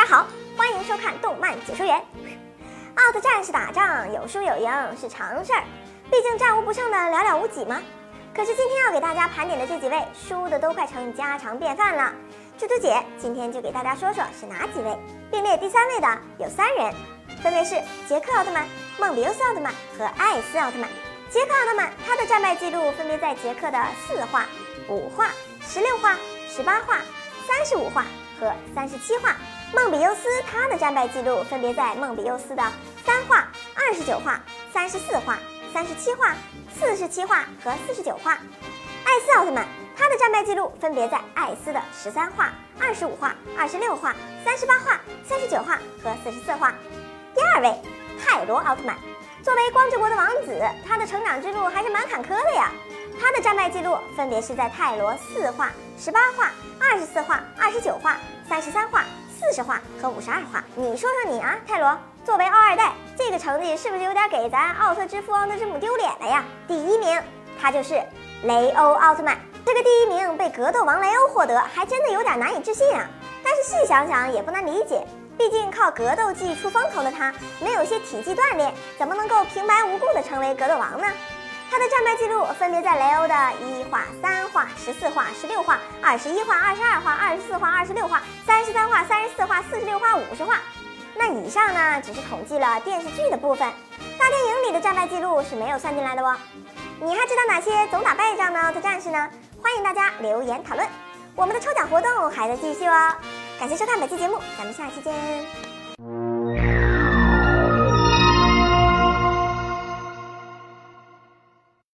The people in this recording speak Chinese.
大家好，欢迎收看动漫解说员。奥特战士打仗有输有赢是常事儿，毕竟战无不胜的寥寥无几嘛。可是今天要给大家盘点的这几位，输的都快成家常便饭了。猪猪姐今天就给大家说说是哪几位。并列第三位的有三人，分别是杰克奥特曼、梦比优斯奥特曼和艾斯奥特曼。杰克奥特曼他的战败记录分别在杰克的四话、五话、十六话、十八话、三十五话和三十七话。梦比优斯他的战败记录分别在梦比优斯的三话、二十九话、三十四话、三十七话、四十七话和四十九话。艾斯奥特曼他的战败记录分别在艾斯的十三话、二十五话、二十六话、三十八话、三十九话和四十四话。第二位，泰罗奥特曼，作为光之国的王子，他的成长之路还是蛮坎坷的呀。他的战败记录分别是在泰罗四话、十八话、二十四话、二十九话、三十三话。四十话和五十二话，你说说你啊，泰罗，作为奥二代，这个成绩是不是有点给咱奥特之父奥特之母丢脸了呀？第一名，他就是雷欧奥特曼。这个第一名被格斗王雷欧获得，还真的有点难以置信啊。但是细想想也不难理解，毕竟靠格斗技出风头的他，没有些体技锻炼，怎么能够平白无故的成为格斗王呢？他的战败记录分别在雷欧的一话、三话、十四话、十六话、二十一话、二十二话、二十四话、二十六话、三十三话、三十四话、四十六话、五十话。那以上呢，只是统计了电视剧的部分，大电影里的战败记录是没有算进来的哦。你还知道哪些总打败仗的奥特战士呢？欢迎大家留言讨论。我们的抽奖活动还在继续哦。感谢收看本期节目，咱们下期见。